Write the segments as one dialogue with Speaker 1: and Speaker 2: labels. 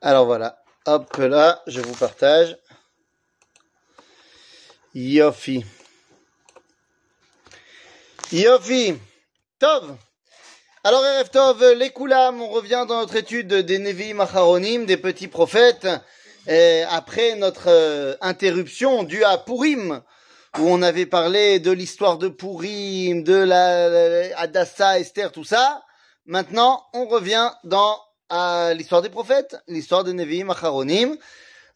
Speaker 1: Alors voilà, hop là, je vous partage. Yofi. Yofi. Tov. Alors, Erev Tov, les Koulam, on revient dans notre étude des Nevi Macharonim, des petits prophètes, après notre euh, interruption due à Purim, où on avait parlé de l'histoire de Purim, de la, la- Adassa, Esther, tout ça. Maintenant, on revient dans à l'histoire des prophètes, l'histoire des Nevi'im Acharonim,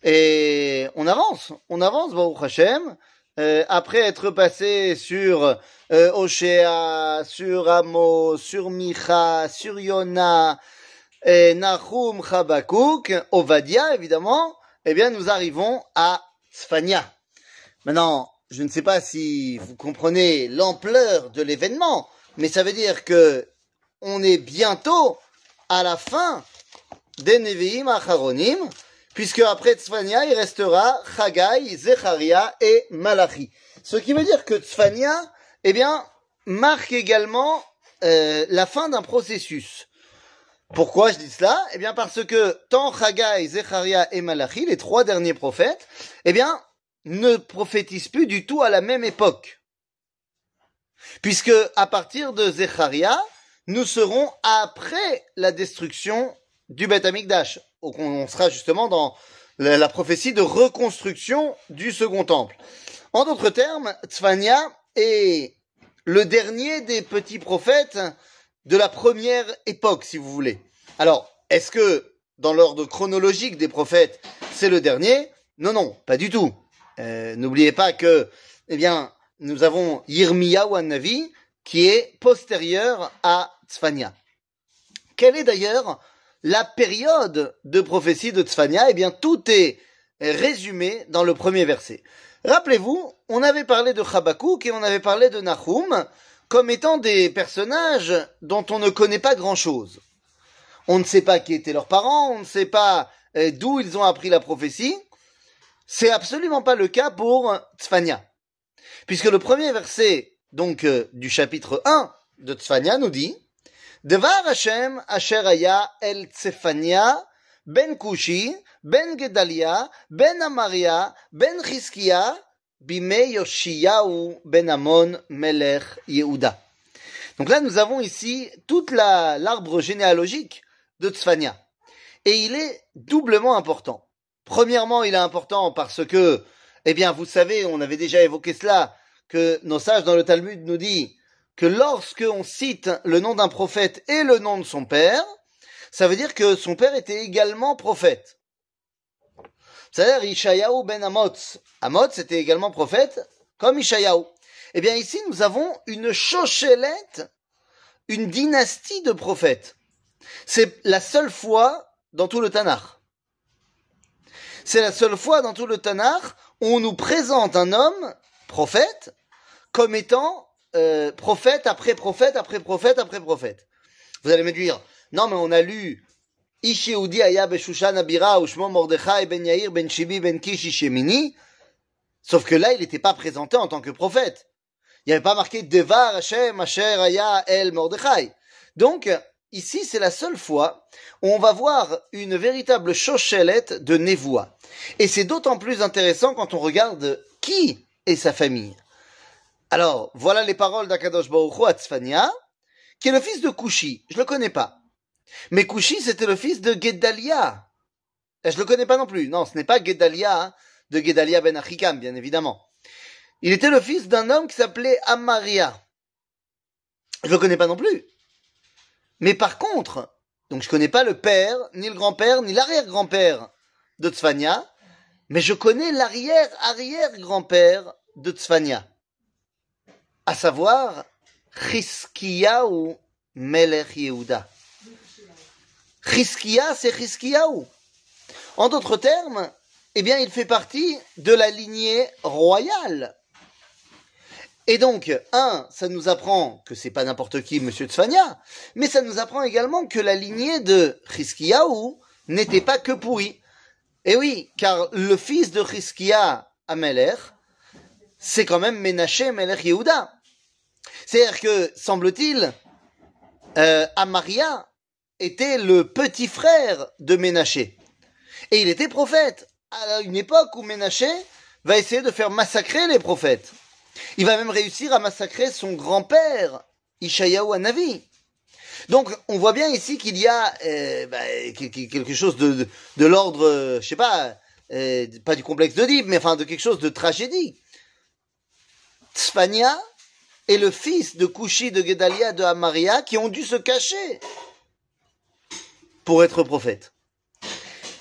Speaker 1: et on avance, on avance, Baruch Hashem, euh, après être passé sur euh, Oshéa, sur Amos, sur Micha, sur Yona, et Nahum, Chabakouk, Ovadia, évidemment, eh bien, nous arrivons à Sfania. Maintenant, je ne sais pas si vous comprenez l'ampleur de l'événement, mais ça veut dire que on est bientôt à la fin des Nevi'im Acharonim, puisque après Tzfania, il restera Chagai, Zecharia et Malachi. Ce qui veut dire que Tzfania, eh bien, marque également euh, la fin d'un processus. Pourquoi je dis cela? Eh bien, parce que tant Chagai, Zecharia et Malachi, les trois derniers prophètes, eh bien, ne prophétisent plus du tout à la même époque. Puisque à partir de Zecharia, nous serons après la destruction du Beth Amikdash. On sera justement dans la, prophétie de reconstruction du second temple. En d'autres termes, Tzfania est le dernier des petits prophètes de la première époque, si vous voulez. Alors, est-ce que dans l'ordre chronologique des prophètes, c'est le dernier? Non, non, pas du tout. Euh, N'oubliez pas que, eh bien, nous avons Yirmiya ou Navi qui est postérieur à Tzfania. Quelle est d'ailleurs la période de prophétie de Tzfania Eh bien, tout est résumé dans le premier verset. Rappelez-vous, on avait parlé de Chabakouk et on avait parlé de Nahum comme étant des personnages dont on ne connaît pas grand-chose. On ne sait pas qui étaient leurs parents, on ne sait pas euh, d'où ils ont appris la prophétie. C'est absolument pas le cas pour Tzfania. Puisque le premier verset, donc, euh, du chapitre 1 de Tzfania nous dit, El ben Kushi, ben Gedalia, ben Amaria, ben ben Amon melech. Donc là, nous avons ici toute la, l'arbre généalogique de Tzfania. Et il est doublement important. Premièrement, il est important parce que, eh bien, vous savez, on avait déjà évoqué cela, que nos sages dans le Talmud nous disent que lorsque on cite le nom d'un prophète et le nom de son père, ça veut dire que son père était également prophète. C'est-à-dire Ishayahu ben Amotz. Amotz était également prophète, comme Ishayahu. Eh bien, ici, nous avons une chochelette, une dynastie de prophètes. C'est la seule fois dans tout le Tanakh. C'est la seule fois dans tout le Tanakh où on nous présente un homme, prophète, comme étant euh, prophète après prophète après prophète après prophète. Vous allez me dire, non mais on a lu Ish aya beshushan abira ushmo Mordechai ben Yair ben Shibi ben Kish Ishemini. Sauf que là, il n'était pas présenté en tant que prophète. Il n'y avait pas marqué Devar Hashem Asher aya el Mordechai. Donc, ici, c'est la seule fois où on va voir une véritable chochelette de Nevoa. Et c'est d'autant plus intéressant quand on regarde qui est sa famille. Alors, voilà les paroles d'Akadosh Baruch Hu à Tzfania, qui est le fils de Kushi. Je le connais pas. Mais Kushi, c'était le fils de Gedalia. Et je le connais pas non plus. Non, ce n'est pas Gedalia hein, de Gedalia ben Achikam, bien évidemment. Il était le fils d'un homme qui s'appelait Amaria. Je le connais pas non plus. Mais par contre, donc je connais pas le père, ni le grand-père, ni l'arrière-grand-père de Tzfania, mais je connais l'arrière-arrière-grand-père de Tzfania. À savoir, Chizkiyahu Melech Yehuda. Chizkiya, c'est Chizkiyahu. En d'autres termes, eh bien, il fait partie de la lignée royale. Et donc, un, ça nous apprend que c'est pas n'importe qui, Monsieur Tzfania, mais ça nous apprend également que la lignée de Chizkiyahu n'était pas que pourrie. Et oui, car le fils de Chizkiya Amelech, c'est quand même Ménaché Melech Yehuda. C'est-à-dire que, semble-t-il, euh, Amaria était le petit frère de Ménaché. Et il était prophète à une époque où Ménaché va essayer de faire massacrer les prophètes. Il va même réussir à massacrer son grand-père, Ishayahu Hanavi. Donc, on voit bien ici qu'il y a euh, bah, quelque chose de, de, l'ordre, euh, je sais pas, pas du complexe d'Oedipe, mais enfin de quelque chose de tragédie. Tzfania est le fils de Kushi, de Gedalia, de Amaria, qui ont dû se cacher pour être prophète.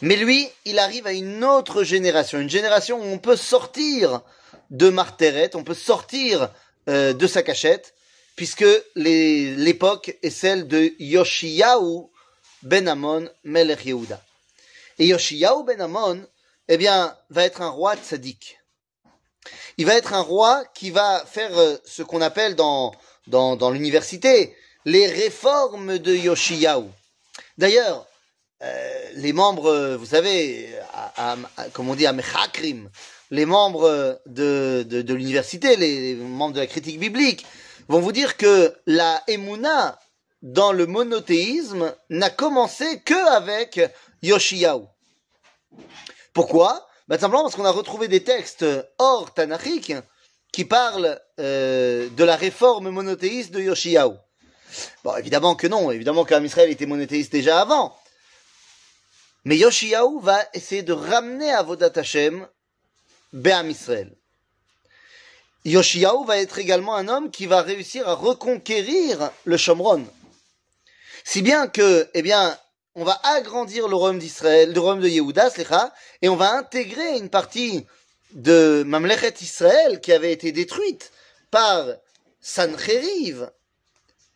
Speaker 1: Mais lui, il arrive à une autre génération, une génération où on peut sortir de Marteret, on peut sortir de sa cachette, puisque l'époque est celle de Yoshiyahu ben Amon Melech Yehuda. Et Yoshiyahu ben Amon, eh bien, va être un roi tzaddik. Il va être un roi qui va faire euh, ce qu'on appelle dans, dans, dans l'université les réformes de Yoshiyahu. D'ailleurs, euh, les membres, vous savez, comme on dit à Mechakrim, les membres de, de, de l'université, les membres de la critique biblique, vont vous dire que la Emouna dans le monothéisme n'a commencé que avec Yoshiyahu. Pourquoi? Bah, Simplement parce qu'on a retrouvé des textes hors tanachiques qui parlent euh, de la réforme monothéiste de Yoshiyahu. Bon, évidemment que non, évidemment qu'Am Israël était monothéiste déjà avant. Mais Yoshiyahu va essayer de ramener à Vodat Hashem Be'am Israël. Yoshiyahu va être également un homme qui va réussir à reconquérir le Shomron. Si bien que, eh bien, on va agrandir le royaume d'Israël, le royaume de Yehuda, et on va intégrer une partie de Mamlechet Israël qui avait été détruite par Sancheriv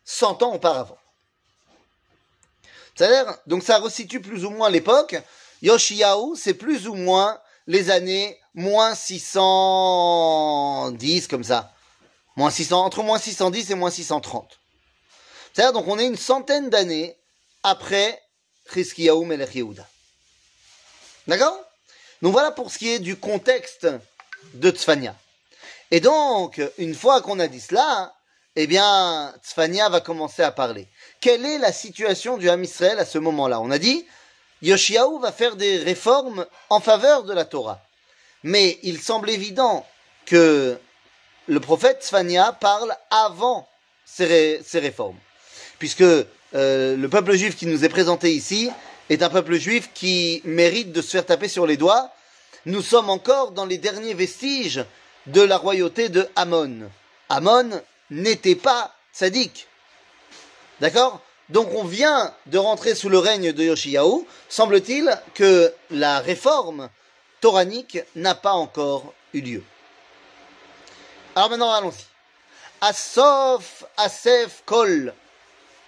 Speaker 1: 100 ans auparavant. C'est-à-dire, donc ça resitue plus ou moins l'époque. Yoshiyahu, c'est plus ou moins les années moins 610, comme ça. Moins 600, entre moins 610 et moins 630. C'est-à-dire, donc, on est une centaine d'années après Melech. D'accord? Donc voilà pour ce qui est du contexte de Tzfania. Et donc, une fois qu'on a dit cela, eh bien, Tzfania va commencer à parler. Quelle est la situation du Ham Israël à ce moment-là? On a dit, Yoshiaou va faire des réformes en faveur de la Torah. Mais il semble évident que le prophète Sfania parle avant ces, réformes. Puisque euh, le peuple juif qui nous est présenté ici est un peuple juif qui mérite de se faire taper sur les doigts. Nous sommes encore dans les derniers vestiges de la royauté de Amon. Amon n'était pas sadique. D'accord? Donc on vient de rentrer sous le règne de Yoshiyahu. Semble-t-il que la réforme toranique n'a pas encore eu lieu. Alors maintenant, allons-y. Asof Asef Kol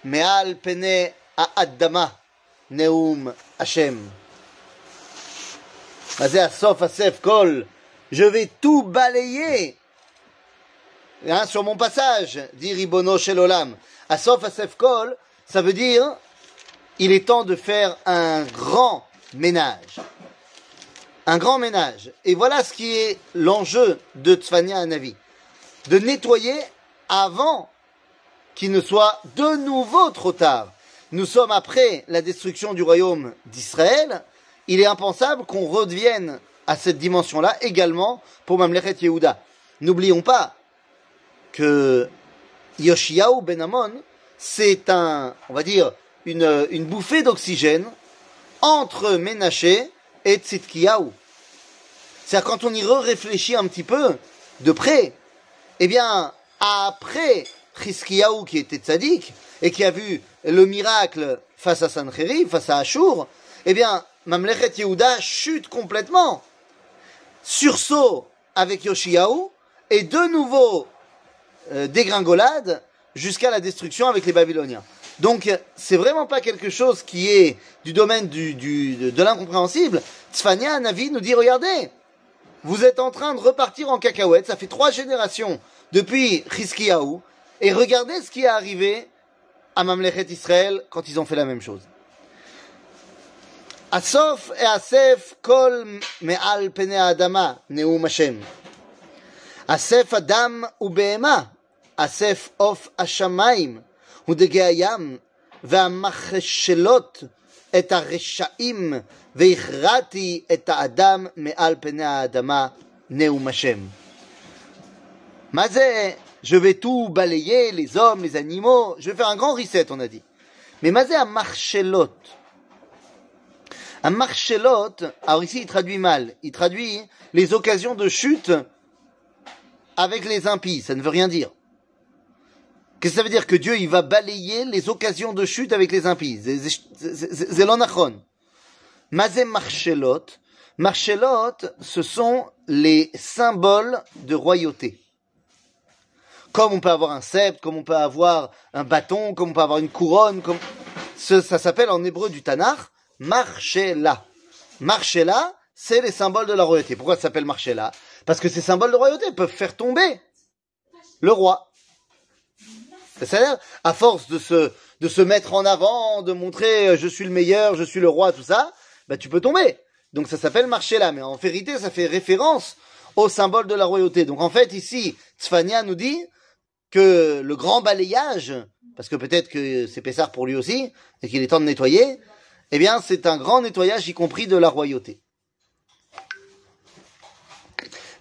Speaker 1: Meal Pene Adama Neum Hashem. Je vais tout balayer hein, sur mon passage, dit Ribono Shelolam. Asof Asef Kol, ça veut dire, il est temps de faire un grand ménage. Un grand ménage. Et voilà ce qui est l'enjeu de Tzfania Anavi. De nettoyer avant qu'il ne soit de nouveau trop tard. Nous sommes après la destruction du royaume d'Israël. Il est impensable qu'on revienne à cette dimension-là également pour Mamlechet Yehuda. N'oublions pas que Yoshiaou Ben Amon c'est un, on va dire, une, une bouffée d'oxygène entre Ménaché et Tzitkiyahu. C'est-à-dire quand on y réfléchit un petit peu de près, eh bien, après Chizkiyahu qui était tzaddik et qui a vu le miracle face à Sancheriv, face à Ashur, eh bien, Mamlechet Yehuda chute complètement. Sursaut avec Yoshiyahu et de nouveau euh, dégringolade jusqu'à la destruction avec les Babyloniens. Donc, c'est vraiment pas quelque chose qui est du domaine du, de, l'incompréhensible. Tzfania Navi nous dit, regardez, vous êtes en train de repartir en cacahuète, ça fait trois générations depuis Chizkiyahu, et regardez ce qui est arrivé à Mamlechet Israël quand ils ont fait la même chose. Asof et Asef kol me'al pene adama neum Hashem. Asef adam u Asef of Ashamaim, ודגי הים, והמכשלות את הרשעים, והכרעתי את האדם מעל פני האדמה, נאום השם. מה זה je vais tout balayer, les hommes, les animaux, je vais faire un grand reset, on a dit. Mais Mazé à Marchelot. À Marchelot, alors ici il traduit mal, il traduit les occasions de chute avec les impies, ça ne veut rien dire. Qu'est-ce que ça veut dire que Dieu il va balayer les occasions de chute avec les impies? Zelonachon. Mazé Marchelot. Marchelot, ce sont les symboles de royauté. Comme on peut avoir un sceptre, comme on peut avoir un bâton, comme on peut avoir une couronne, comme... ça s'appelle en hébreu du Tanakh, Marchela. Marchela, c'est les symboles de la royauté. Pourquoi ça s'appelle Marchela Parce que ces symboles de royauté peuvent faire tomber le roi. C'est-à-dire, à force de se, de se mettre en avant, de montrer euh, je suis le meilleur, je suis le roi, tout ça, bah, tu peux tomber. Donc ça s'appelle Marchela. Mais en vérité, ça fait référence au symbole de la royauté. Donc en fait, ici, Tzfania nous dit que le grand balayage, parce que peut-être que c'est Pessar pour lui aussi, et qu'il est temps de nettoyer, eh bien, c'est un grand nettoyage, y compris de la royauté.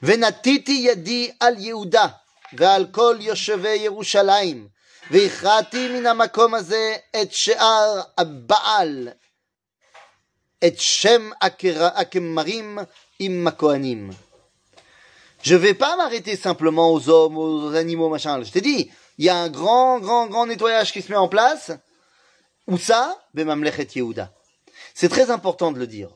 Speaker 1: ונתיתי ידי על יהודה ועל כל יושבי ירושלים והכרעתי מן המקום הזה את שאר הבעל, את שם הכמרים עם הכהנים. Je vais pas m'arrêter simplement aux hommes, aux animaux, machin. Je t'ai dit, il y a un grand, grand, grand nettoyage qui se met en place. Où ça? Bemamlechet Yehuda. C'est très important de le dire.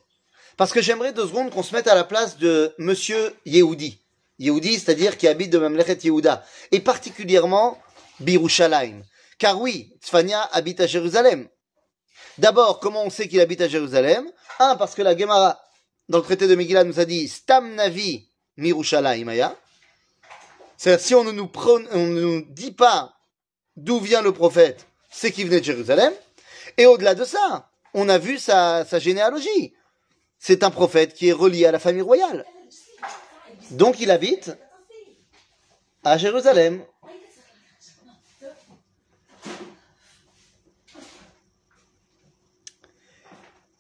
Speaker 1: Parce que j'aimerais deux secondes qu'on se mette à la place de monsieur Yehudi. Yehudi, c'est-à-dire qui habite de Mamlechet Yehuda. Et particulièrement Birushalayim. Car oui, Tzfania habite à Jérusalem. D'abord, comment on sait qu'il habite à Jérusalem? Un, parce que la Gemara, dans le traité de Megillah, nous a dit Stam Navi Mirushalayim Aya. C'est-à-dire, si on ne nous, ne nous dit pas d'où vient le prophète, c'est qu'il venait de Jérusalem. Et au-delà de ça, on a vu sa généalogie. C'est un prophète qui est relié à la famille royale. Donc il habite à Jérusalem.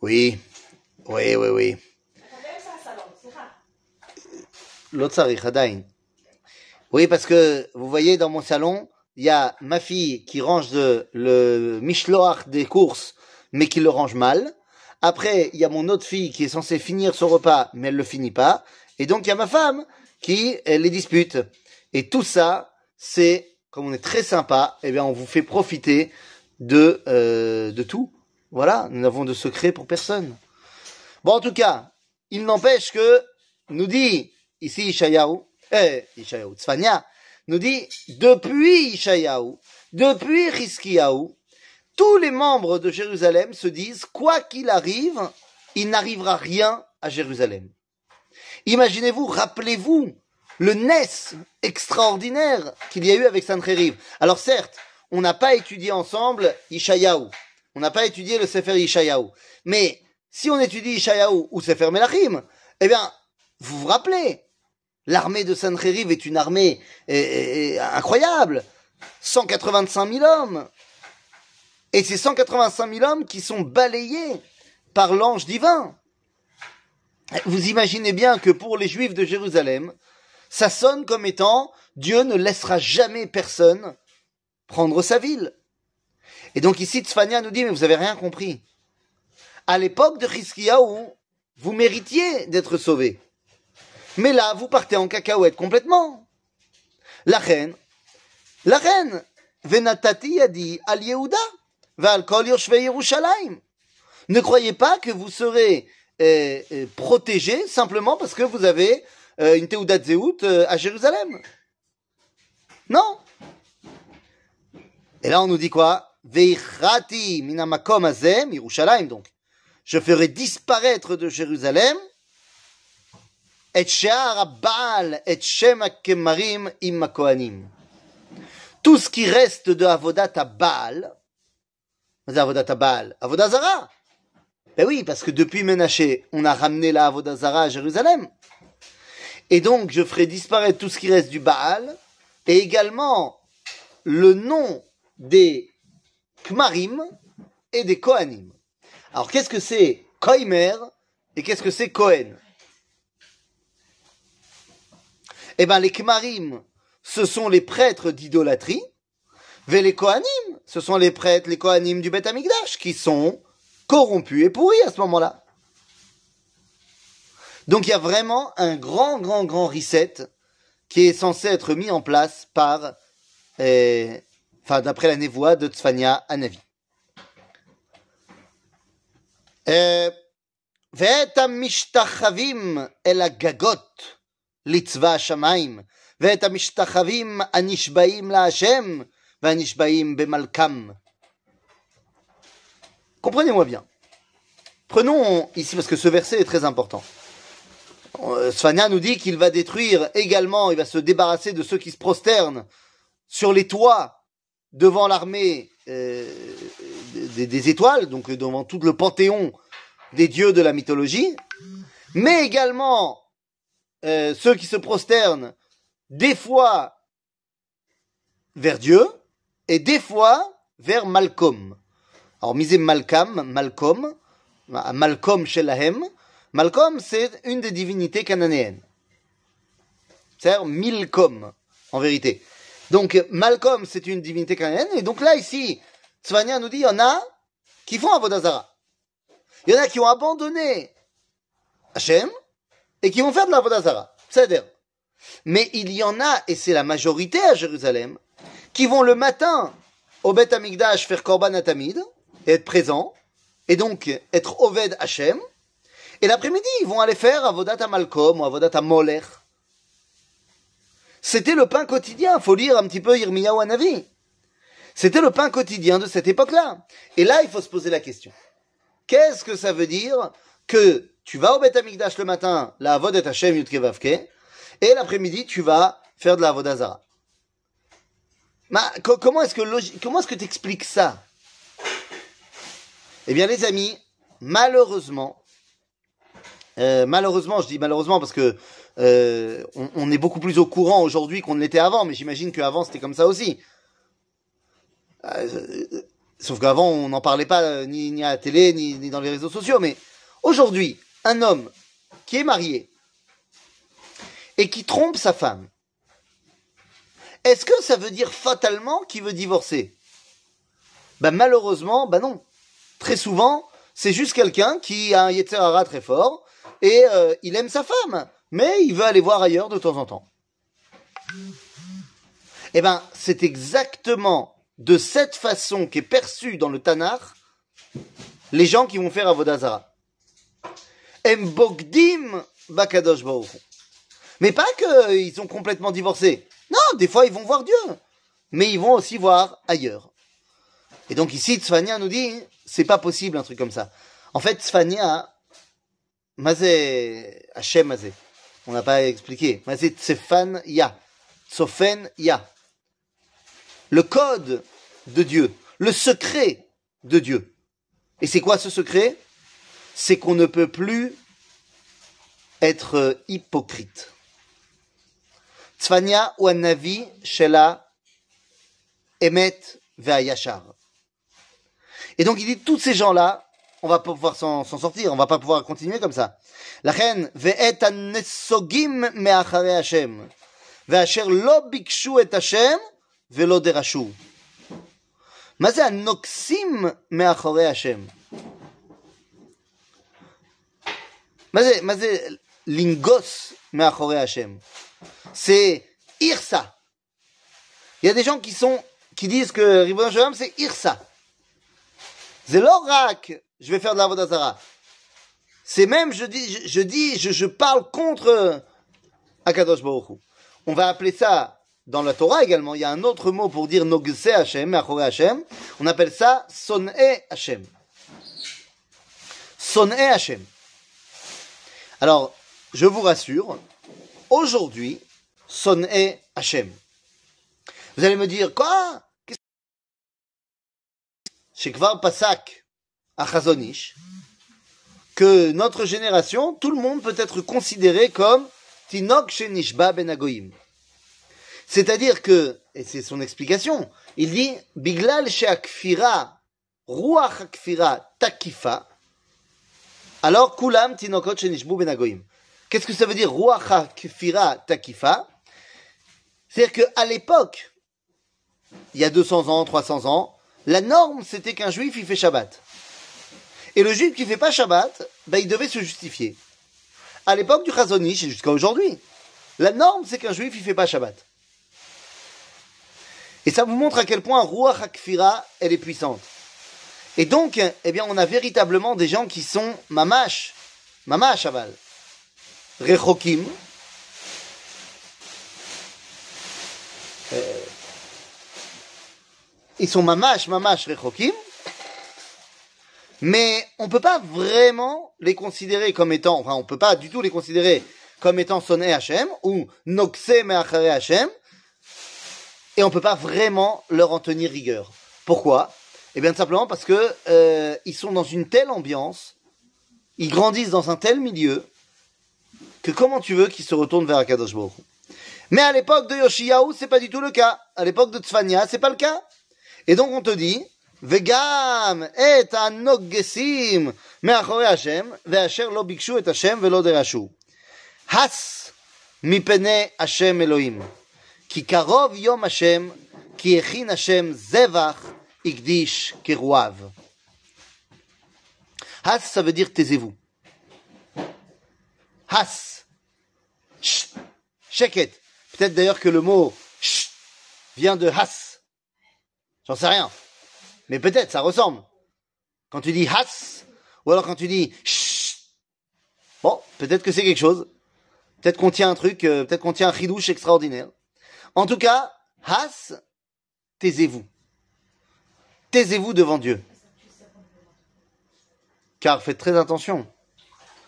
Speaker 1: Oui, oui, oui, oui. L'autre Oui, parce que vous voyez dans mon salon, il y a ma fille qui range le mishloach des courses mais qui le range mal. Après, il y a mon autre fille qui est censée finir son repas, mais elle le finit pas. Et donc, il y a ma femme qui les dispute. Et tout ça, c'est, comme on est très sympa, eh bien, on vous fait profiter de, euh, de tout. Voilà, nous n'avons de secret pour personne. Bon, en tout cas, il n'empêche que, nous dit ici Ishayahu, eh, Ishayahu, Tzfania, nous dit, depuis Ishayahu, depuis Rizkiyahu, tous les membres de Jérusalem se disent, quoi qu'il arrive, il n'arrivera rien à Jérusalem. Imaginez-vous, rappelez-vous le Ness extraordinaire qu'il y a eu avec Sancheriv. Alors certes, on n'a pas étudié ensemble Ishayahu. On n'a pas étudié le Sefer Ishayahu. Mais si on étudie Ishayahu ou Sefer Melachim, eh bien, vous vous rappelez, l'armée de Sancheriv est une armée eh, eh, incroyable. 185 000 hommes. Et c'est 185 000 hommes qui sont balayés par l'ange divin. Vous imaginez bien que pour les Juifs de Jérusalem, ça sonne comme étant Dieu ne laissera jamais personne prendre sa ville. Et donc ici, Tzfania nous dit, mais vous avez rien compris. À l'époque de Chizkiyahu, vous méritiez d'être sauvés. Mais là, vous partez en cacahuète complètement. La reine, la reine, Venatati a dit al Yehuda. Ne croyez pas que vous serez euh, euh, protégé simplement parce que vous avez euh, une Teudat Zeut à Jérusalem. Non. Et là, on nous dit quoi? Veichrati minamakom azem, Yerushalayim donc. Je ferai disparaître de Jérusalem et Baal et Shem Kemarim im Tout ce qui reste de Avodat à Baal, Avodat Baal Avodazara Ben oui, parce que depuis Menaché, on a ramené la Avodazara à Jérusalem. Et donc, je ferai disparaître tout ce qui reste du Baal, et également le nom des Kmarim, et des Kohanim. Alors qu'est-ce que c'est Koimer et qu'est-ce que c'est Kohen? Eh ben les Kmarim, ce sont les prêtres d'idolâtrie, et les Kohanim, ce sont les prêtres, les Kohanim du Beth Amikdash, qui sont corrompus et pourris à ce moment-là. Donc il y a vraiment un grand, grand, grand reset qui est censé être mis en place par, euh, enfin d'après la névoie de Tzfania Anavi. Euh, ואת המשתחווים אל הגגות לצבא השמיים, ואת המשתחווים הנשבעים להשם והנשבעים במלכם. Comprenez-moi bien. Prenons ici, parce que ce verset est très important. Euh, Sfania nous dit qu'il va détruire également, il va se débarrasser de ceux qui se prosternent sur les toits devant l'armée euh, des, des, étoiles, donc devant tout le panthéon des dieux de la mythologie, mais également euh, ceux qui se prosternent des fois vers Dieu et des fois vers Malcolm. Alors misez Malcolm, Malcolm, Malcolm Shelahem. Malcolm, c'est une des divinités cananéennes. C'est-à-dire Milcom, en vérité. Donc Malcolm, c'est une divinité cananéenne. Et donc là, ici, Tzvania nous dit, il y en a qui font Avodazara. Il y en a qui ont abandonné Hachem et qui vont faire de la Vodazara. C'est-à-dire. Mais il y en a, et c'est la majorité à Jérusalem, qui vont le matin au Beth Amikdash faire Korban Atamid, et être présents, et donc être Oved Hachem, et l'après-midi, ils vont aller faire Avodat Malcolm ou Avodat Moler. C'était le pain quotidien, faut lire un petit peu Yirmiyahu Navi. C'était le pain quotidien de cette époque-là. Et là, il faut se poser la question. Qu'est-ce que ça veut dire que tu vas au Beth Amikdash le matin, la Avodat Hashem Yudkevavke, et l'après-midi, tu vas faire de la Avodazara. Comment est-ce que comment est-ce que tu expliques ça? Eh bien, les amis, malheureusement, euh, malheureusement, je dis malheureusement parce que euh, on, est beaucoup plus au courant aujourd'hui qu'on ne l'était avant, mais j'imagine qu'avant c'était comme ça aussi. Euh, sauf qu'avant on n'en parlait pas ni, à la télé ni dans les réseaux sociaux. Mais aujourd'hui, un homme qui est marié et qui trompe sa femme, est-ce que ça veut dire fatalement qu'il veut divorcer? Ben malheureusement, ben non. Très souvent, c'est juste quelqu'un qui a un Yetzerara très fort et euh, il aime sa femme, mais il veut aller voir ailleurs de temps en temps. Eh ben, c'est exactement de cette façon qu'est perçue dans le Tanar les gens qui vont faire Avodazara. Mbogdim Bakadosh Mais pas qu'ils sont complètement divorcés. Non, des fois ils vont voir Dieu. Mais ils vont aussi voir ailleurs. Et donc ici, Tzfania nous dit, c'est pas possible un truc comme ça. En fait, Tzfania, Mazé, Hachem Mazé. On n'a pas expliqué. Mazé Tsefan Ya. Ya. Le code de Dieu. Le secret de Dieu. Et c'est quoi ce secret? C'est qu'on ne peut plus être hypocrite. Tzfania ou Navi Shela Emet Ve'ayashar. Et donc il dit, tous ces gens-là, on va pas pouvoir s'en sortir, on va pas pouvoir continuer comme ça. La reine, ve'et nesogim me'achare Hashem, ve'asher lo bikshu et Hashem, ve'lo derashu. מה זה הנוקסים מאחורי השם? Lingos Hashem. C'est Irsa. Il y a des gens qui sont qui disent que Ribon Shalom c'est Irsa. C'est l'orac. Je vais faire de la Zara. C'est même je dis je, dis je, parle contre Akadosh Baruch On va appeler ça dans la Torah également. Il y a un autre mot pour dire Nogse Hashem, Hashem. On appelle ça Son'e Hashem. Son'e Hashem. Alors, je vous rassure, aujourd'hui, Son'e Hashem. Vous allez me dire, quoi? Shekvar Pasak, à Chazonish, que notre génération, tout le monde peut être considéré comme Tinok Shenishba Ben Agoyim. C'est-à-dire que, et c'est son explication, il dit, Biglal Sheakfira Ruach Kfira Takifa, alors Kulam Tinokot Shenishbu Benagoim. Qu'est-ce que ça veut dire Ruach Kfira Takifa? C'est-à-dire qu'à l'époque, il y a 200 ans, 300 ans, la norme c'était qu'un juif il fait Shabbat. Et le juif qui fait pas Shabbat, ben, il devait se justifier. À l'époque du Chazonish et jusqu'à aujourd'hui, la norme c'est qu'un juif il fait pas Shabbat. Et ça vous montre à quel point Ruach HaKfira, elle est puissante. Et donc, eh bien, on a véritablement des gens qui sont mamash, mamash aval, rechokim, euh, ils sont mamash, mamash, rechokim, mais on peut pas vraiment les considérer comme étant, enfin, on peut pas du tout les considérer comme étant sonné Hachem ou noxe me'achare et on peut pas vraiment leur en tenir rigueur. Pourquoi? Eh bien, tout simplement parce que euh, ils sont dans une telle ambiance, ils grandissent dans un tel milieu, que comment tu veux qu'ils se retournent vers Akadosh Baruch Hu Mais à l'époque de Yoshiyahu, c'est pas du tout le cas. À l'époque de Tzfania, c'est pas le cas. Et donc on te dit, וגם את הנוגסים מאחורי השם, ואשר לא ביקשו את השם ולא דרשו. הס מפני השם אלוהים. כי קרוב יום השם, כי הכין השם זבח, Igdish Kerouav. Has, ça veut dire taisez-vous. Has. Sh. Sheket. Peut-être d'ailleurs que le mot sh vient de has. J'en sais rien. Mais peut-être, ça ressemble. Quand tu dis has, ou alors quand tu dis sh. Bon, peut-être que c'est quelque chose. Peut-être qu'on tient un truc, euh, peut-être qu'on tient un ridouche extraordinaire. En tout cas, has, taisez-vous. Taisez-vous devant Dieu. Car faites très attention.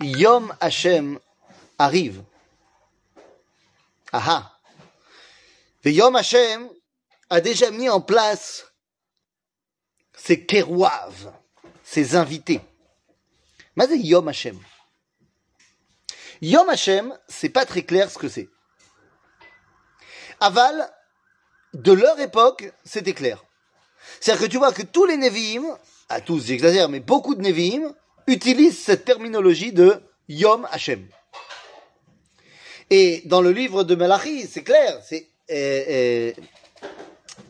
Speaker 1: Yom Hashem arrive. Aha. Et Yom Hashem a déjà mis en place ses kerouav, ses invités. Mais Yom Hashem. Yom Hashem, c'est pas très clair ce que c'est. Aval, de leur époque, c'était clair. C'est-à-dire que tu vois que tous les Nevi'im, à tous j'exagère, mais beaucoup de Nevi'im, utilisent cette terminologie de Yom Hashem. Et dans le livre de Malachi, c'est clair, c'est euh, euh,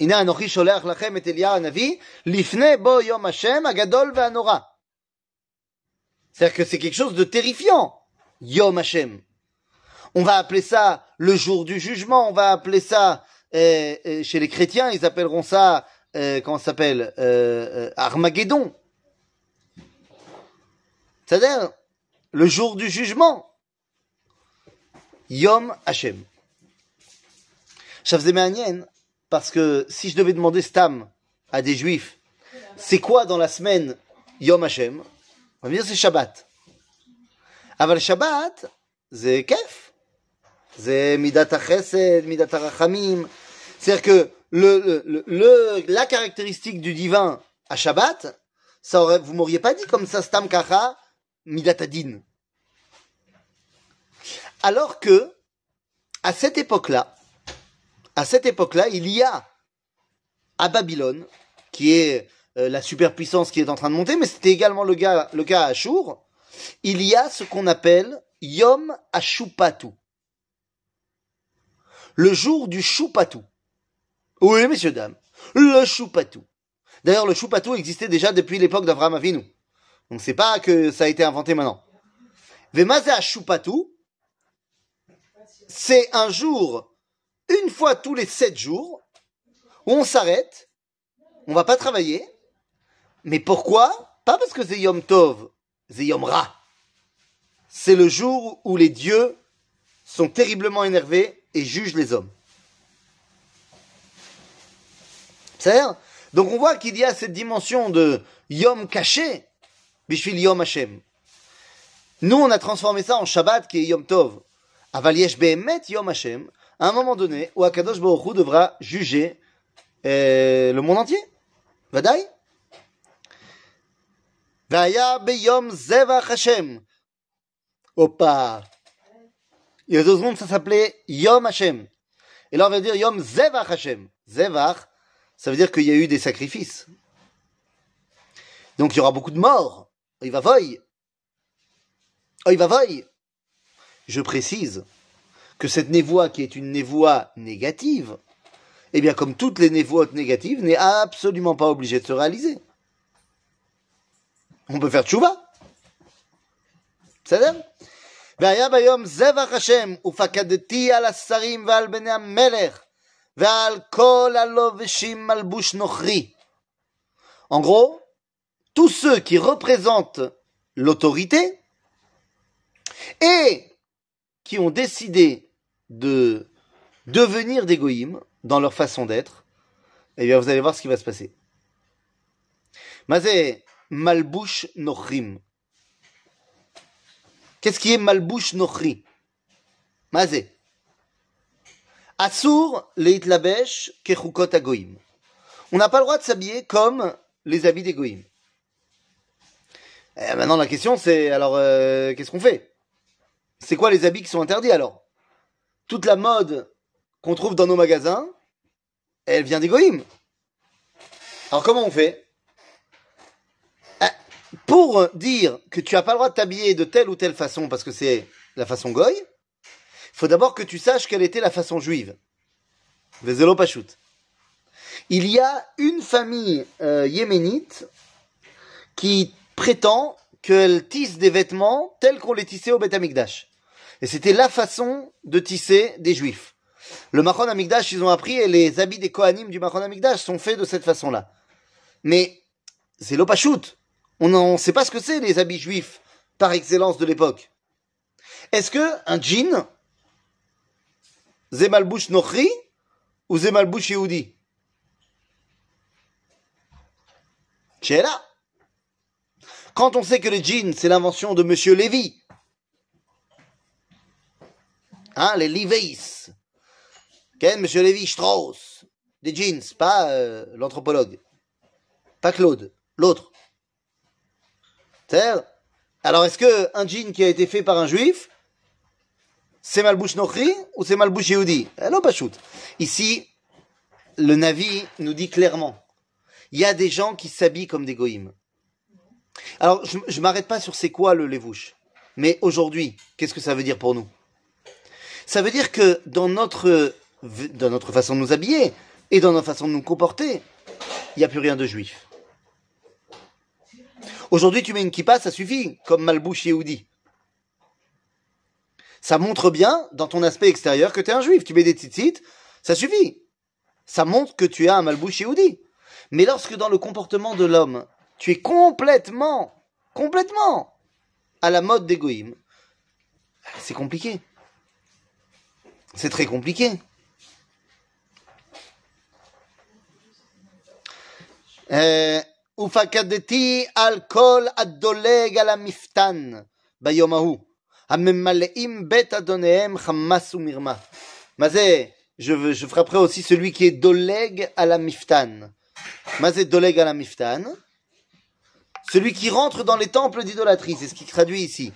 Speaker 1: Ina Anochi Lachem et Bo Yom Hashem, Agadol Ve'anora. C'est-à-dire que c'est quelque chose de terrifiant, Yom Hashem. On va appeler ça le jour du jugement, on va appeler ça, euh, chez les chrétiens, ils appelleront ça euh, comment s'appelle euh, euh, Armageddon. C'est-à-dire le jour du jugement. Yom Hashem. Shavzemanien, parce que si je devais demander Stam à des juifs, c'est quoi dans la semaine Yom Hashem? On va me dire c'est Shabbat. Aval Shabbat, c'est Kef. C'est Midat HaChesed, Midat HaRachamim. C'est-à-dire que le, la caractéristique du divin à Shabbat, ça aurait, vous m'auriez pas dit comme ça Stam Kacha, Midat Adin. Alors que, à cette époque-là, à cette époque-là, il y a à Babylone, qui est euh, la superpuissance qui est en train de monter, mais c'était également le, gars, le cas à Ashur, il y a ce qu'on appelle Yom Ashupatu. Le jour du Shupatu. Oui, messieurs, dames. Le Shupatu. D'ailleurs, le Shupatu existait déjà depuis l'époque d'Avraham Avinu. Donc c'est pas que ça a été inventé maintenant. Vemaze Ashupatu, c'est un jour une fois tous les sept jours, où on s'arrête, on va pas travailler. Mais pourquoi? Pas parce que c'est Tov, c'est Yom Ra. C'est le jour où les dieux sont terriblement énervés et jugent les hommes. Cest Donc on voit qu'il y a cette dimension de Yom caché, Bishvil Yom Hashem. Nous, on a transformé ça en Shabbat qui est Yom Tov. Aval yesh behemet Yom Hashem, à un moment donné où Akadosh Baruch Hu devra juger euh, le monde entier. Vadaï Vaya beyom zevach Hashem. Opa. Il y a deux secondes, ça s'appelait Yom Hashem. Et là, on va dire Yom Zevach Hashem. Zevach, ça veut dire qu'il y a eu des sacrifices. Donc il y aura beaucoup de morts. Il va voy. Oh, il va voy. Je précise que cette névoie qui est une névoie négative, eh bien comme toutes les névoies négatives, n'est absolument pas obligée de se réaliser. On peut faire tchouva. בסדר? והיה ביום זבח השם, ופקדתי על השרים ועל בני המלך, en gros, tous ceux qui représentent l'autorité et qui ont décidé de devenir des goïms dans leur façon d'être, eh bien vous allez voir ce qui va se passer. Mazé malbouche nochrim. Qu'est-ce qui est malbouche nochri? Mazé. Assour leitlabesh kechukot agoïm. On n'a pas le droit de s'habiller comme les habits des. Eh, maintenant la question c'est alors euh, qu'est-ce qu'on fait? C'est quoi les habits qui sont interdits alors? Toute la mode qu'on trouve dans nos magasins, elle vient des. Alors comment on fait? Eh, Pour dire que tu n'as pas le droit de t'habiller de telle ou telle façon parce que c'est la façon goy, faut d'abord que tu saches quelle était la façon juive. Il y a une famille euh, yéménite qui prétend qu'elle tisse des vêtements tels qu'on les tissait au Beth Amikdash. Et c'était la façon de tisser des juifs. Le Machon Amikdash, ils ont appris, et les habits des Kohanim du Machon Amikdash sont faits de cette façon-là. Mais c'est. On ne sait pas ce que c'est, les habits juifs, par excellence de l'époque. Est-ce que un jean, Zemalbouch Nochri, ou Zemalbouch Yehudi? Là. Quand on sait que le jean, c'est l'invention de Monsieur Lévy, hein, les Levi's, Ken, Monsieur Lévy Strauss, des jeans, pas euh, l'anthropologue, pas Claude, l'autre. Alors, est-ce que un jean qui a été fait par un juif, c'est Malbouche Nochri ou c'est Malbouche Yehudi Eh. Ici, le Navi nous dit clairement, il y a des gens qui s'habillent comme des goïms. Alors, je, je m'arrête pas sur c'est quoi le levouche. Mais aujourd'hui, qu'est-ce que ça veut dire pour nous? Ça veut dire que dans notre, dans notre façon de nous habiller et dans notre façon de nous comporter, il n'y a plus rien de juif. Aujourd'hui, tu mets une kippa, ça suffit, comme Malbouche Yehudi. Ça montre bien, dans ton aspect extérieur, que tu es un juif. Tu mets des tzitzit, ça suffit. Ça montre que tu as un Malbouche Yehudi. Mais lorsque dans le comportement de l'homme, tu es complètement, complètement à la mode d'égoïme, c'est compliqué. C'est très compliqué. ופקדתי על כל הדולג על המפתן ביום ההוא, Mazé, je, je frapperai aussi celui qui est doleg à la miftan. Mazé doleg à la miftan. Celui qui rentre dans les temples d'idolâtrie, c'est ce qui traduit ici.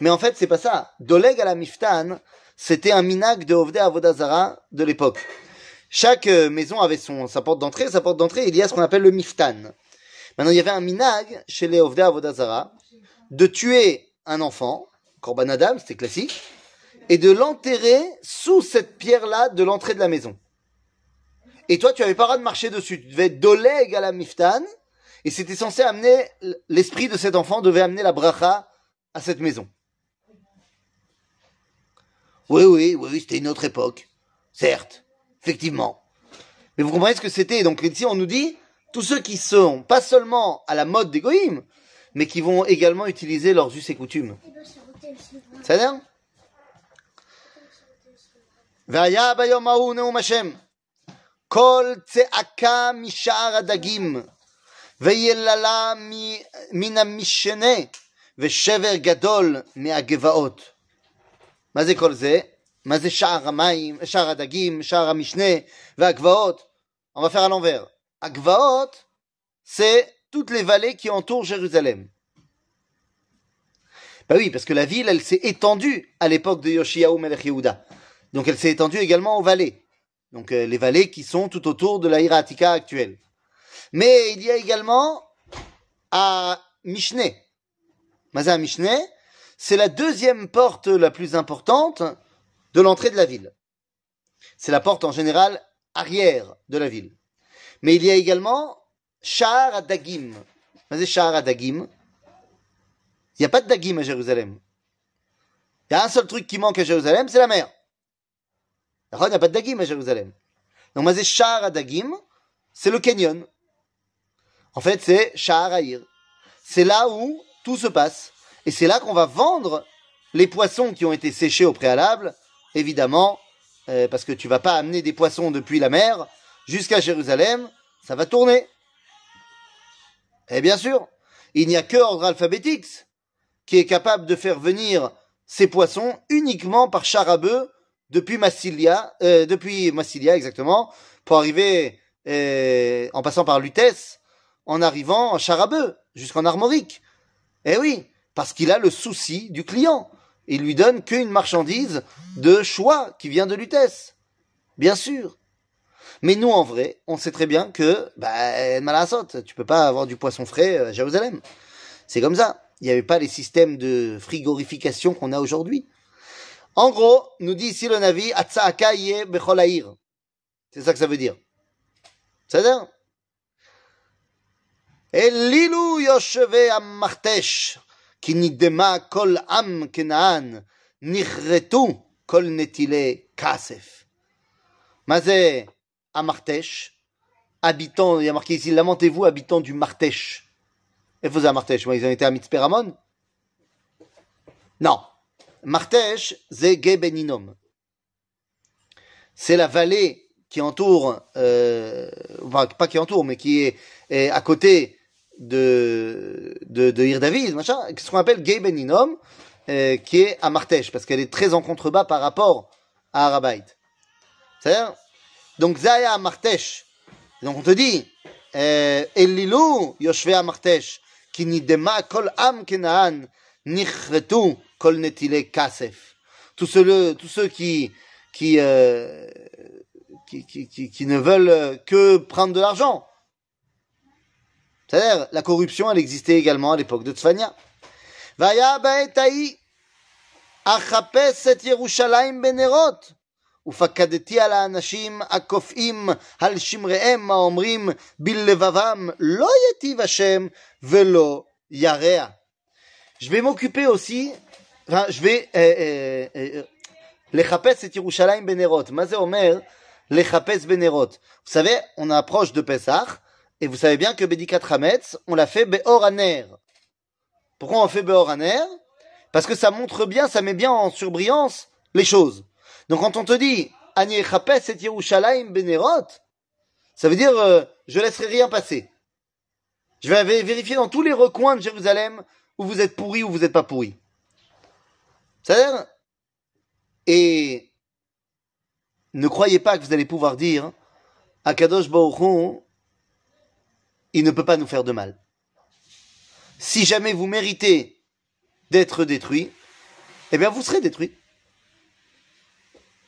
Speaker 1: Mais en fait, c'est pas ça. Doleg à la miftan, c'était un minag de Ovde Avodazara de l'époque. Chaque euh, maison avait son, sa porte d'entrée, sa porte d'entrée, il y a ce qu'on appelle le miftan. Maintenant, il y avait un minag chez les Ovde Avodazara de tuer un enfant Korban Adam, c'était classique, et de l'enterrer sous cette pierre-là de l'entrée de la maison. Et toi, tu avais pas le droit de marcher dessus. Tu devais être doleg à la miftan, et c'était censé amener, l'esprit de cet enfant devait amener la bracha à cette maison. Oui, oui, oui, oui c'était une autre époque. Certes, effectivement. Mais vous comprenez ce que c'était? Donc ici, on nous dit, tous ceux qui sont pas seulement à la mode des mais qui vont également utiliser leurs us et coutumes. Ça veut dire והיה ביום ההוא נאום השם, כל צעקה משער הדגים, ויללה מן המשנה, ושבר גדול מהגבעות. מה זה כל זה? מה זה שער המים, שער הדגים, שער המשנה והגבעות? On va faire à l'envers. Agvaot, c'est toutes les vallées qui entourent Jérusalem. Bah oui, parce que la ville, elle s'est étendue à l'époque de Yoshiaou Melech Yehuda. Donc elle s'est étendue également aux vallées. Donc euh, les vallées qui sont tout autour de la Hiratika actuelle. Mais il y a également à Mishneh. Mazé à Mishneh, c'est la deuxième porte la plus importante de l'entrée de la ville. C'est la porte en général arrière de la ville. Mais il y a également Shahar Adagim. Mazé Shahar Adagim. Il n'y a pas de Dagim à Jérusalem. Il y a un seul truc qui manque à Jérusalem, c'est la mer. Il n'y a pas de Dagim à Jérusalem. Donc, Mazé Shahar Adagim, c'est le canyon. En fait, c'est Shahar Aïr. C'est là où tout se passe. Et c'est là qu'on va vendre les poissons qui ont été séchés au préalable, évidemment, euh, parce que tu vas pas amener des poissons depuis la mer jusqu'à Jérusalem, ça va tourner. Et bien sûr, il n'y a que ordre alphabétique qui est capable de faire venir ces poissons uniquement par char à bœuf depuis Massilia, euh, depuis Massilia exactement, pour arriver euh, en passant par Lutèce, en arrivant en char à bœuf jusqu'en Armorique. Eh oui, parce qu'il a le souci du client. Il lui donne qu'une marchandise de choix qui vient de Lutèce. Bien sûr. Mais nous, en vrai, on sait très bien que, bah, malasot, tu peux pas avoir du poisson frais à Jérusalem. C'est comme ça. Il n'y avait pas les systèmes de frigorification qu'on a aujourd'hui. En gros, nous dit ici le Navi, Atsaaka. C'est ça que ça veut dire. C'est-à-dire? Elilu yosheve amartesh, ki nidema kol am kenaan, nichretu kol netile kasef. Mazé amartesh, habitant, il y a marqué ici, lamentez-vous, habitant du Martesh. Et vous, à Martesh, ils ont été à Mitzperamon Non. Martesh, c'est Gebeninom. C'est la vallée qui entoure, euh, enfin, pas qui entoure, mais qui est, à côté de, de, de machin, ce qu'on appelle Gebeninom, euh, qui est à Martesh, parce qu'elle est très en contrebas par rapport à Arabait. C'est-à-dire, donc Zaya Martesh. Donc on te dit, euh, Elilu Yoshve Martesh, qui nidema kol am kenaan, nichretu kol netile kasef. Tous ceux, tous ceux qui, qui, euh, qui, qui, qui, qui ne veulent que prendre de l'argent. C'est-à-dire, la corruption, elle existait également à l'époque de Tzfania. Vaya baetaï, achapes et Yerushalayim benerot. ופקדתי על האנשים הקופאים על שמריהם האומרים בלבבם לא יטיב השם ולא ירע. Je vais m'occuper aussi, enfin, je vais euh, euh, לחפש את ירושלים בנרות. מה זה אומר לחפש בנרות? Vous savez, on approche de Pessah, et vous savez bien que Bedikat Hametz, on l'a fait Beor Aner. Pourquoi on fait Beor Aner Parce que ça montre bien, ça met bien en surbrillance les choses. Donc quand on te dit Ani et Yerushalayim Benerot, ça veut dire euh, je laisserai rien passer. Je vais vérifier dans tous les recoins de Jérusalem où vous êtes pourri ou vous n'êtes pas pourri. C'est-à-dire Et ne croyez pas que vous allez pouvoir dire à Kadosh Baruch il ne peut pas nous faire de mal. Si jamais vous méritez d'être détruit, eh bien vous serez détruit.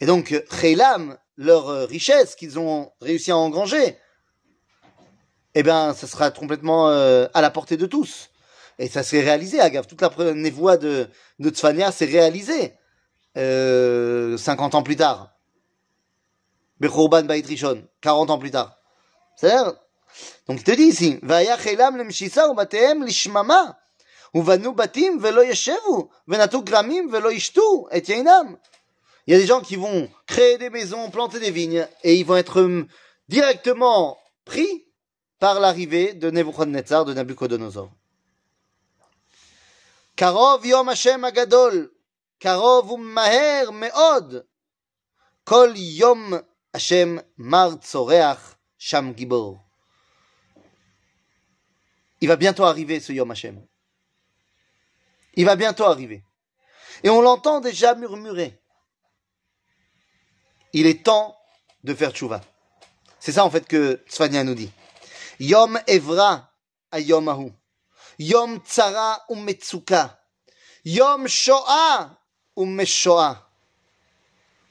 Speaker 1: Et donc, Khaylam, leur richesse qu'ils ont réussi à engranger, eh bien, ça sera complètement euh, à la portée de tous. Et ça s'est réalisé, Agave. Toute la névoie de, de Tzfania s'est réalisée euh, 50 ans plus tard. Bechorban Bait Rishon, 40 ans plus tard. C'est-à-dire, donc il te dit ici, Vaya Khaylam lemshisa ubateem lishmama, uvanu batim velo yeshevu, venatu gramim velo ishtu et yainam. Il y a des gens qui vont créer des maisons, planter des vignes, et ils vont être hum, directement pris par l'arrivée de Nebuchadnezzar, de Nabucodonosor. Karov yom Hashem agadol, karov u'maher me'od, kol yom Hashem mar tzoreach sham gibor. Il va bientôt arriver ce Yom Hashem. Il va bientôt arriver. Et on l'entend déjà murmurer. Il est temps de faire tchouva. C'est ça en fait que Tzfania nous dit. Yom Evra a Yom Ahu. Yom Tzara um Metsuka. Yom Shoah um Meshoah.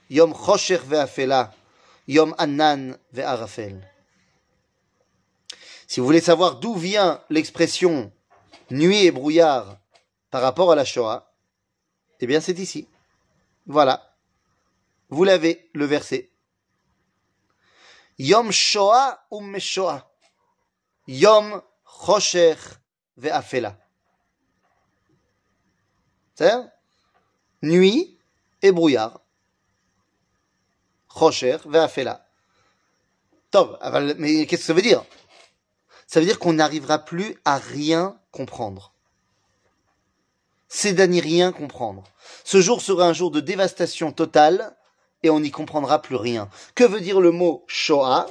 Speaker 1: Yom Choshech ve'afela. Yom Anan ve'arafel. Si vous voulez savoir d'où vient l'expression nuit et brouillard par rapport à la Shoah, eh bien c'est ici. Voilà. Vous l'avez, le verset. Yom Shoah ou Meshoah? Yom Chosher ve'afela. C'est nuit et brouillard. Chosher ve'afela. Top. Mais qu'est-ce que ça veut dire? Ça veut dire qu'on n'arrivera plus à rien comprendre. C'est d'à rien comprendre. Ce jour sera un jour de dévastation totale et on n'y comprendra plus rien. Que veut dire le mot Shoah?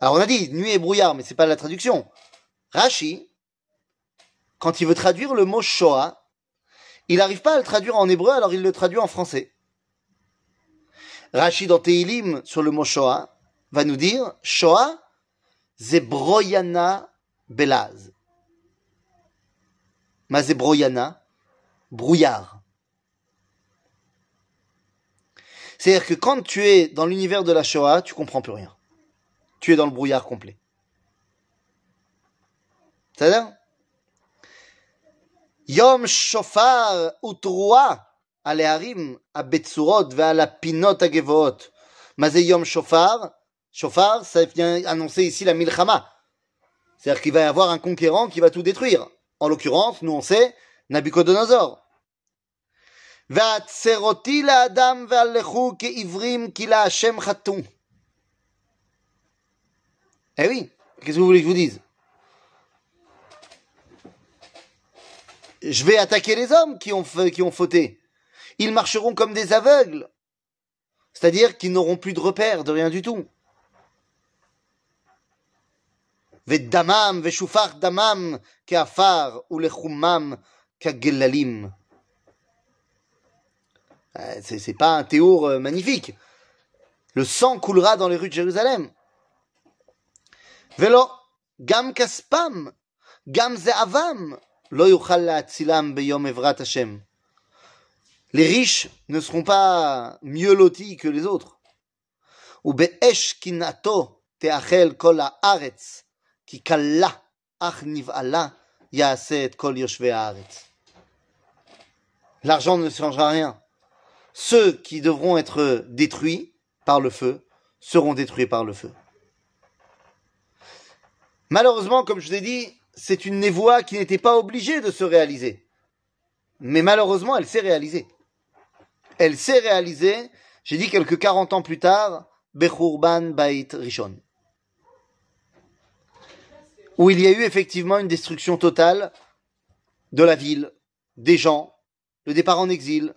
Speaker 1: Alors on a dit nuit et brouillard, mais c'est pas la traduction. Rashi, quand il veut traduire le mot Shoah, il n'arrive pas à le traduire en hébreu, alors il le traduit en français. Rashi dans Teilim sur le mot Shoah va nous dire Shoah, Zebroyana Belaz. Mazebroyana, brouillard. C'est-à-dire que quand tu es dans l'univers de la Shoah, tu comprends plus rien. Tu es dans le brouillard complet. C'est-à-dire Yom Shofar utrua aleharim abetsurot ve'ala pinot agevoot. Mazé Yom Shofar. Shofar, ça vient annoncer ici la milchama. C'est-à-dire qu'il va y avoir un conquérant qui va tout détruire. En l'occurrence, nous on sait, Nabucodonosor. והצרותי לאדם והלכו כעברים כי להשם חטאו. Eh oui, qu'est-ce que vous voulez que je vous dise Je vais attaquer les hommes qui ont, qui ont fauté. Ils marcheront comme des aveugles. C'est-à-dire qu'ils n'auront plus de repères, de rien du tout. ודמם ושופך דמם כעפר ולחומם כגללים. C'est pas un théour magnifique. Le sang coulera dans les rues de Jérusalem. Velo, gam kaspam, gam ze'avam, lo yuchal la'atzilam beyom evrat Hashem. Les riches ne seront pas mieux lotis que les autres. Ou be'esh kinato te'achel kol ha'aretz, ki kalla ach niv'ala ya'aseh et kol yoshvei ha'aretz. L'argent ne changera rien. Ceux qui devront être détruits par le feu seront détruits par le feu. Malheureusement, comme je vous ai dit, c'est une névoie qui n'était pas obligée de se réaliser. Mais malheureusement, elle s'est réalisée. Elle s'est réalisée, j'ai dit quelques 40 ans plus tard, Bechurban Bait Rishon. Où il y a eu effectivement une destruction totale de la ville, des gens, le départ en exil,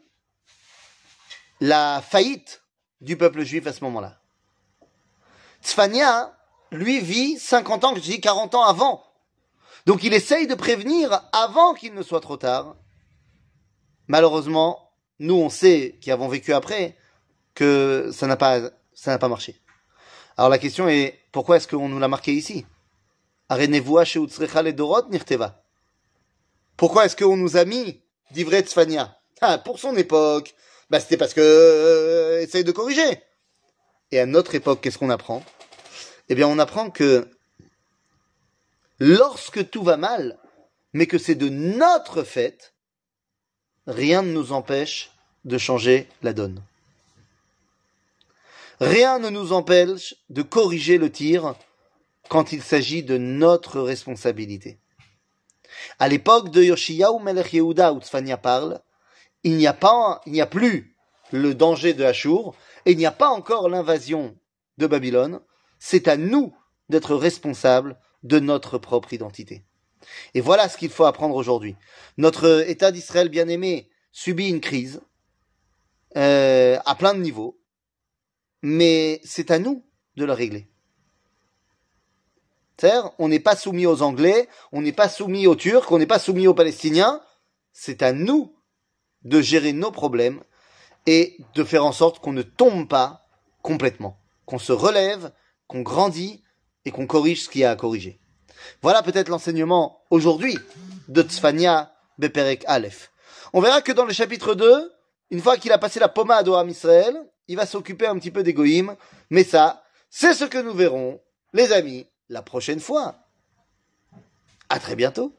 Speaker 1: la faillite du peuple juif à ce moment-là. Tzfania, lui, vit 50 ans, je dis 40 ans avant. Donc il essaye de prévenir avant qu'il ne soit trop tard. Malheureusement, nous, on sait, qui avons vécu après, que ça n'a pas, ça n'a pas marché. Alors la question est, pourquoi est-ce qu'on nous l'a marqué ici? Pourquoi est-ce qu'on nous a mis d'Ivret Tzfania ah, Pour son époque, bah, c'était parce que euh, essaye de corriger. Et à notre époque, qu'est-ce qu'on apprend? Eh bien, on apprend que lorsque tout va mal, mais que c'est de notre fait, rien ne nous empêche de changer la donne. Rien ne nous empêche de corriger le tir quand il s'agit de notre responsabilité. À l'époque de Yoshiyahu Melech Yehuda où Tzfania parle, il n'y a pas, il n'y a plus le danger de Ashur et il n'y a pas encore l'invasion de Babylone. C'est à nous d'être responsables de notre propre identité. Et voilà ce qu'il faut apprendre aujourd'hui. Notre État d'Israël bien-aimé subit une crise euh, à plein de niveaux, mais c'est à nous de la régler. C'est-à-dire, on n'est pas soumis aux Anglais, on n'est pas soumis aux Turcs, on n'est pas soumis aux Palestiniens. C'est à nous de gérer nos problèmes et de faire en sorte qu'on ne tombe pas complètement, qu'on se relève, qu'on grandit et qu'on corrige ce qu'il y a à corriger. Voilà peut-être l'enseignement aujourd'hui de Tzfania Beperek Aleph. On verra que dans le chapitre 2, une fois qu'il a passé la pommade au Ham Israël, il va s'occuper un petit peu d'égoïme, mais ça, c'est ce que nous verrons, les amis, la prochaine fois. À très bientôt.